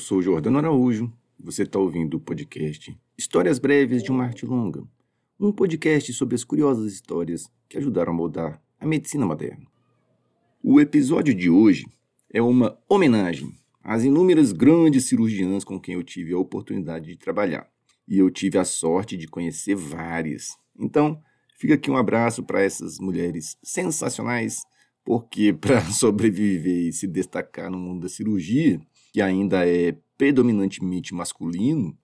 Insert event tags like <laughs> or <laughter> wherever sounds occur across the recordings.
sou Jordano Araújo. Você está ouvindo o podcast Histórias Breves de uma Arte Longa, um podcast sobre as curiosas histórias que ajudaram a moldar a medicina moderna. O episódio de hoje é uma homenagem às inúmeras grandes cirurgiãs com quem eu tive a oportunidade de trabalhar. E eu tive a sorte de conhecer várias. Então, fica aqui um abraço para essas mulheres sensacionais, porque <laughs> para sobreviver e se destacar no mundo da cirurgia, que ainda é predominantemente masculino,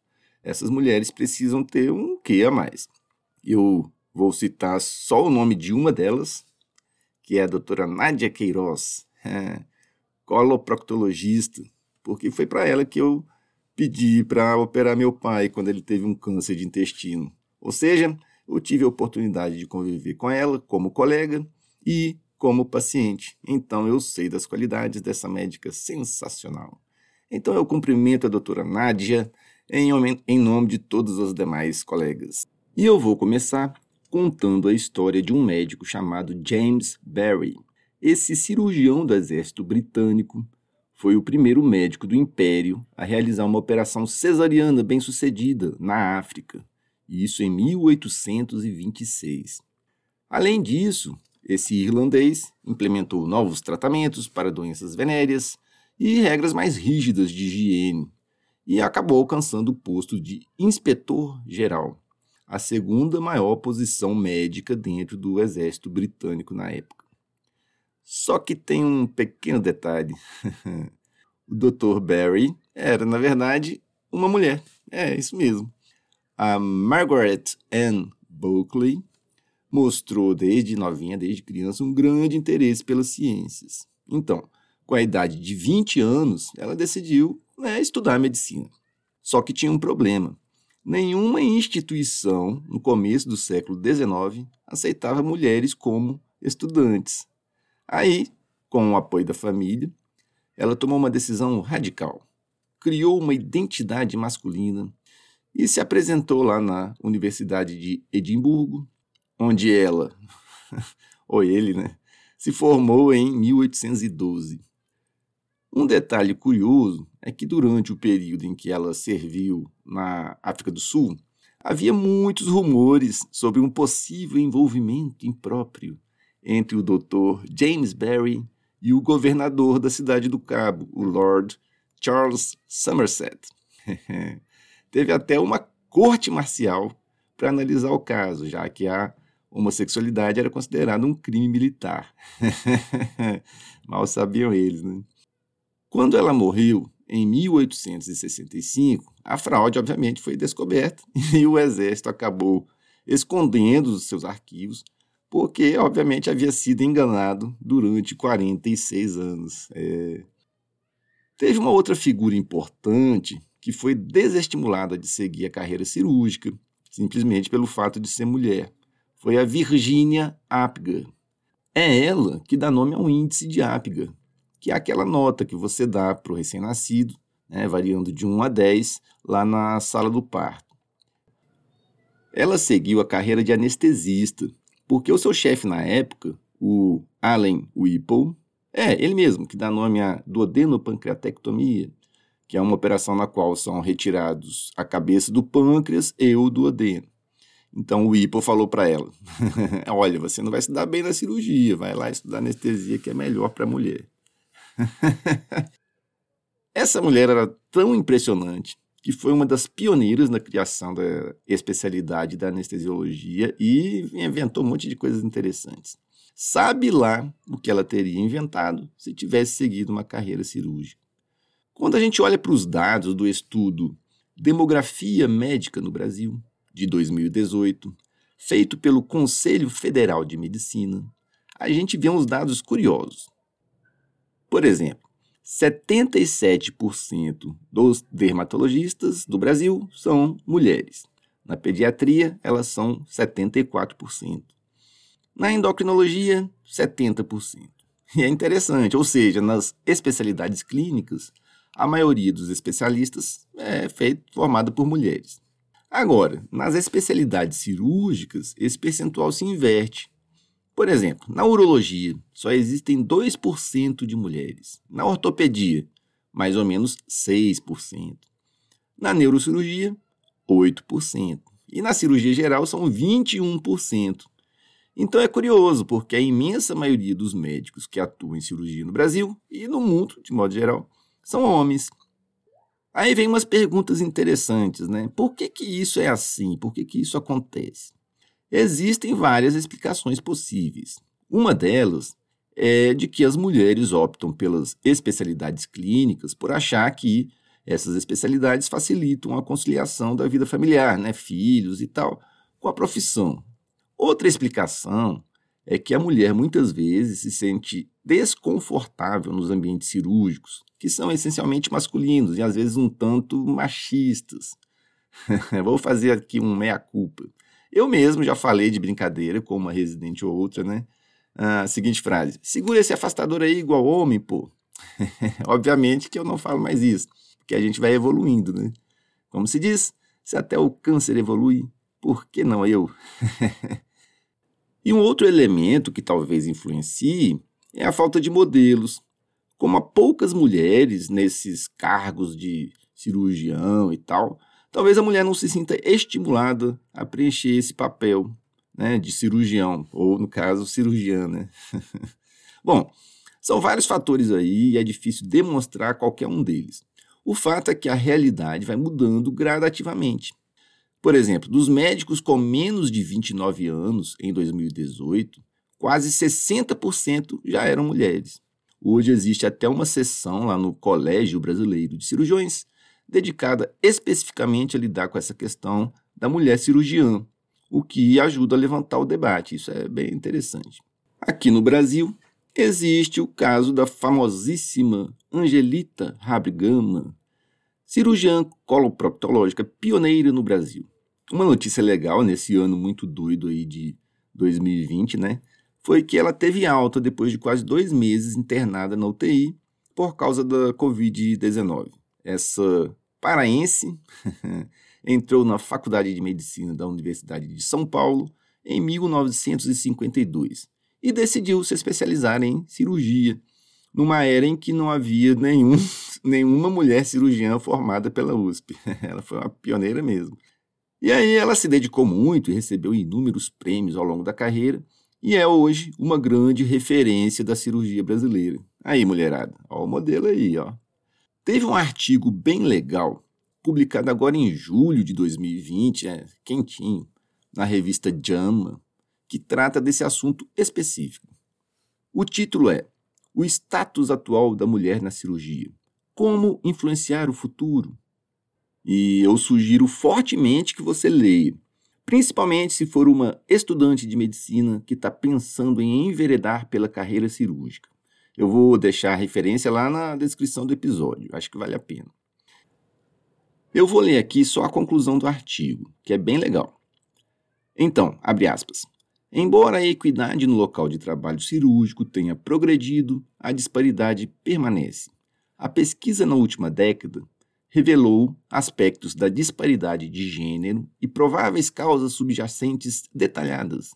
essas mulheres precisam ter um quê a mais. Eu vou citar só o nome de uma delas, que é a doutora Nádia Queiroz, <laughs> é, coloproctologista, porque foi para ela que eu pedi para operar meu pai quando ele teve um câncer de intestino. Ou seja, eu tive a oportunidade de conviver com ela como colega e como paciente. Então eu sei das qualidades dessa médica sensacional. Então eu cumprimento a doutora Nádia em, nome de todos os demais colegas. E eu vou começar contando a história de um médico chamado James Barry. Esse cirurgião do exército britânico foi o primeiro médico do Império a realizar uma operação cesariana bem-sucedida na África, isso em 1826. Além disso, esse irlandês implementou novos tratamentos para doenças venéreas e regras mais rígidas de higiene, e acabou alcançando o posto de inspetor-geral, a segunda maior posição médica dentro do exército britânico na época. Só que tem um pequeno detalhe. <laughs> o Dr. Barry era, na verdade, uma mulher. É, isso mesmo. A Margaret Ann Bulkley mostrou desde novinha, desde criança, um grande interesse pelas ciências. Então, com a idade de 20 anos, ela decidiu né, estudar medicina. Só que tinha um problema. Nenhuma instituição, no começo do século XIX, aceitava mulheres como estudantes. Aí, com o apoio da família, ela tomou uma decisão radical. Criou uma identidade masculina e se apresentou lá na Universidade de Edimburgo, onde ela, <laughs> ou ele, né, se formou em 1812. Um detalhe curioso é que durante o período em que ela serviu na África do Sul, havia muitos rumores sobre um possível envolvimento impróprio entre o Dr. James Barry e o governador da cidade do Cabo, o Lord Charles Somerset. <laughs> Teve até uma corte marcial para analisar o caso, já que a homossexualidade era considerada um crime militar. <laughs> Mal sabiam eles, né? Quando ela morreu, em 1865, a fraude, obviamente, foi descoberta <laughs> e o exército acabou escondendo os seus arquivos, porque, obviamente, havia sido enganado durante 46 anos. É... Teve uma outra figura importante que foi desestimulada de seguir a carreira cirúrgica, simplesmente pelo fato de ser mulher. Foi a Virginia Apgar. É ela que dá nome ao índice de Apgar, que é aquela nota que você dá para o recém-nascido, né, variando de 1 a 10, lá na sala do parto. Ela seguiu a carreira de anestesista, porque o seu chefe na época, o Allen Whipple, é ele mesmo que dá nome à duodenopancreatectomia, que é uma operação na qual são retirados a cabeça do pâncreas e o duodeno. Então o Whipple falou para ela: <laughs> Olha, você não vai se dar bem na cirurgia, vai lá estudar anestesia que é melhor para a mulher. <laughs> Essa mulher era tão impressionante que foi uma das pioneiras na criação da especialidade da anestesiologia e inventou um monte de coisas interessantes. Sabe lá o que ela teria inventado se tivesse seguido uma carreira cirúrgica. Quando a gente olha para os dados do estudo Demografia Médica no Brasil, de 2018, feito pelo Conselho Federal de Medicina, a gente vê uns dados curiosos. Por exemplo, 77% dos dermatologistas do Brasil são mulheres. Na pediatria, elas são 74%. Na endocrinologia, 70%. E é interessante, ou seja, nas especialidades clínicas, a maioria dos especialistas é feito, formada por mulheres. Agora, nas especialidades cirúrgicas, esse percentual se inverte por exemplo, na urologia, só existem 2% de mulheres. Na ortopedia, mais ou menos 6%. Na neurocirurgia, 8%. E na cirurgia geral são 21%. Então é curioso, porque a imensa maioria dos médicos que atuam em cirurgia no Brasil e no mundo, de modo geral, são homens. Aí vem umas perguntas interessantes, né? Por que, que isso é assim? Por que, que isso acontece? Existem várias explicações possíveis. Uma delas é de que as mulheres optam pelas especialidades clínicas por achar que essas especialidades facilitam a conciliação da vida familiar, né, filhos e tal, com a profissão. Outra explicação é que a mulher muitas vezes se sente desconfortável nos ambientes cirúrgicos, que são essencialmente masculinos e às vezes um tanto machistas. <laughs> Vou fazer aqui um meia-culpa. Eu mesmo já falei de brincadeira com uma residente ou outra, né? Ah, seguinte frase: segura esse afastador aí igual homem, pô. <laughs> Obviamente que eu não falo mais isso, porque a gente vai evoluindo, né? Como se diz, se até o câncer evolui, por que não eu? <laughs> e um outro elemento que talvez influencie é a falta de modelos. Como há poucas mulheres nesses cargos de cirurgião e tal, talvez a mulher não se sinta estimulada a preencher esse papel né, de cirurgião, ou no caso, cirurgiã. Né? <laughs> Bom, são vários fatores aí e é difícil demonstrar qualquer um deles. O fato é que a realidade vai mudando gradativamente. Por exemplo, dos médicos com menos de 29 anos em 2018, quase 60% já eram mulheres. Hoje existe até uma seção lá no Colégio Brasileiro de Cirurgiões dedicada especificamente a lidar com essa questão da mulher cirurgiã, o que ajuda a levantar o debate. Isso é bem interessante. Aqui no Brasil, existe o caso da famosíssima Angelita Rabrigama, cirurgiã coloproctológica pioneira no Brasil. Uma notícia legal nesse ano muito doido aí de 2020, né? Foi que ela teve alta depois de quase dois meses internada na UTI por causa da Covid-19. Essa paraense <laughs> entrou na Faculdade de Medicina da Universidade de São Paulo em 1952 e decidiu se especializar em cirurgia, numa era em que não havia nenhum, <laughs> nenhuma mulher cirurgiã formada pela USP. <laughs> Ela foi uma pioneira mesmo. E aí ela se dedicou muito e recebeu inúmeros prêmios ao longo da carreira e é hoje uma grande referência da cirurgia brasileira. Aí, mulherada, ó o modelo aí, ó. Teve um artigo bem legal publicado agora em julho de 2020, é, quentinho, na revista JAMA, que trata desse assunto específico. O título é O status atual da mulher na cirurgia: Como influenciar o futuro? E eu sugiro fortemente que você leia, principalmente se for uma estudante de medicina que está pensando em enveredar pela carreira cirúrgica. Eu vou deixar a referência lá na descrição do episódio, acho que vale a pena. Eu vou ler aqui só a conclusão do artigo, que é bem legal. Então, abre aspas. Embora a equidade no local de trabalho cirúrgico tenha progredido, a disparidade permanece. A pesquisa na última década revelou aspectos da disparidade de gênero e prováveis causas subjacentes detalhadas.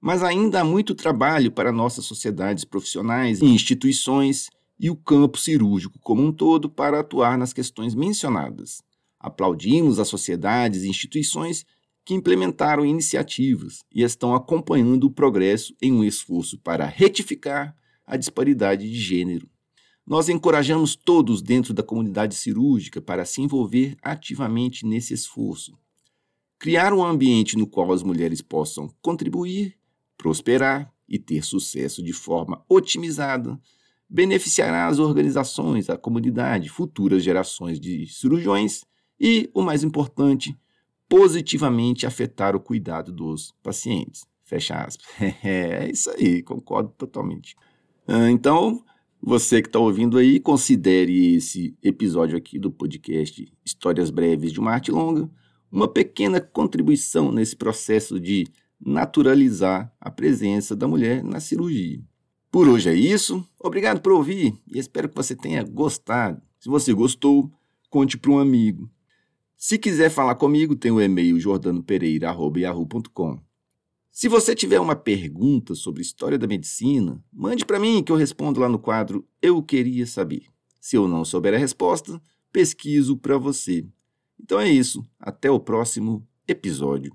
Mas ainda há muito trabalho para nossas sociedades profissionais e instituições e o campo cirúrgico como um todo para atuar nas questões mencionadas. Aplaudimos as sociedades e instituições que implementaram iniciativas e estão acompanhando o progresso em um esforço para retificar a disparidade de gênero. Nós encorajamos todos dentro da comunidade cirúrgica para se envolver ativamente nesse esforço. Criar um ambiente no qual as mulheres possam contribuir, prosperar e ter sucesso de forma otimizada beneficiará as organizações, a comunidade, futuras gerações de cirurgiões e, o mais importante, positivamente afetar o cuidado dos pacientes. Fecha aspas. <laughs> É isso aí, concordo totalmente. Ah, então, você que está ouvindo aí, considere esse episódio aqui do podcast Histórias Breves de uma Arte Longa uma pequena contribuição nesse processo de naturalizar a presença da mulher na cirurgia. Por hoje é isso. Obrigado por ouvir e espero que você tenha gostado. Se você gostou, conte para um amigo. Se quiser falar comigo, tem o e-mail jordanopereira.yahoo.com. Se você tiver uma pergunta sobre história da medicina, mande para mim que eu respondo lá no quadro Eu Queria Saber. Se eu não souber a resposta, pesquiso para você. Então é isso. Até o próximo episódio.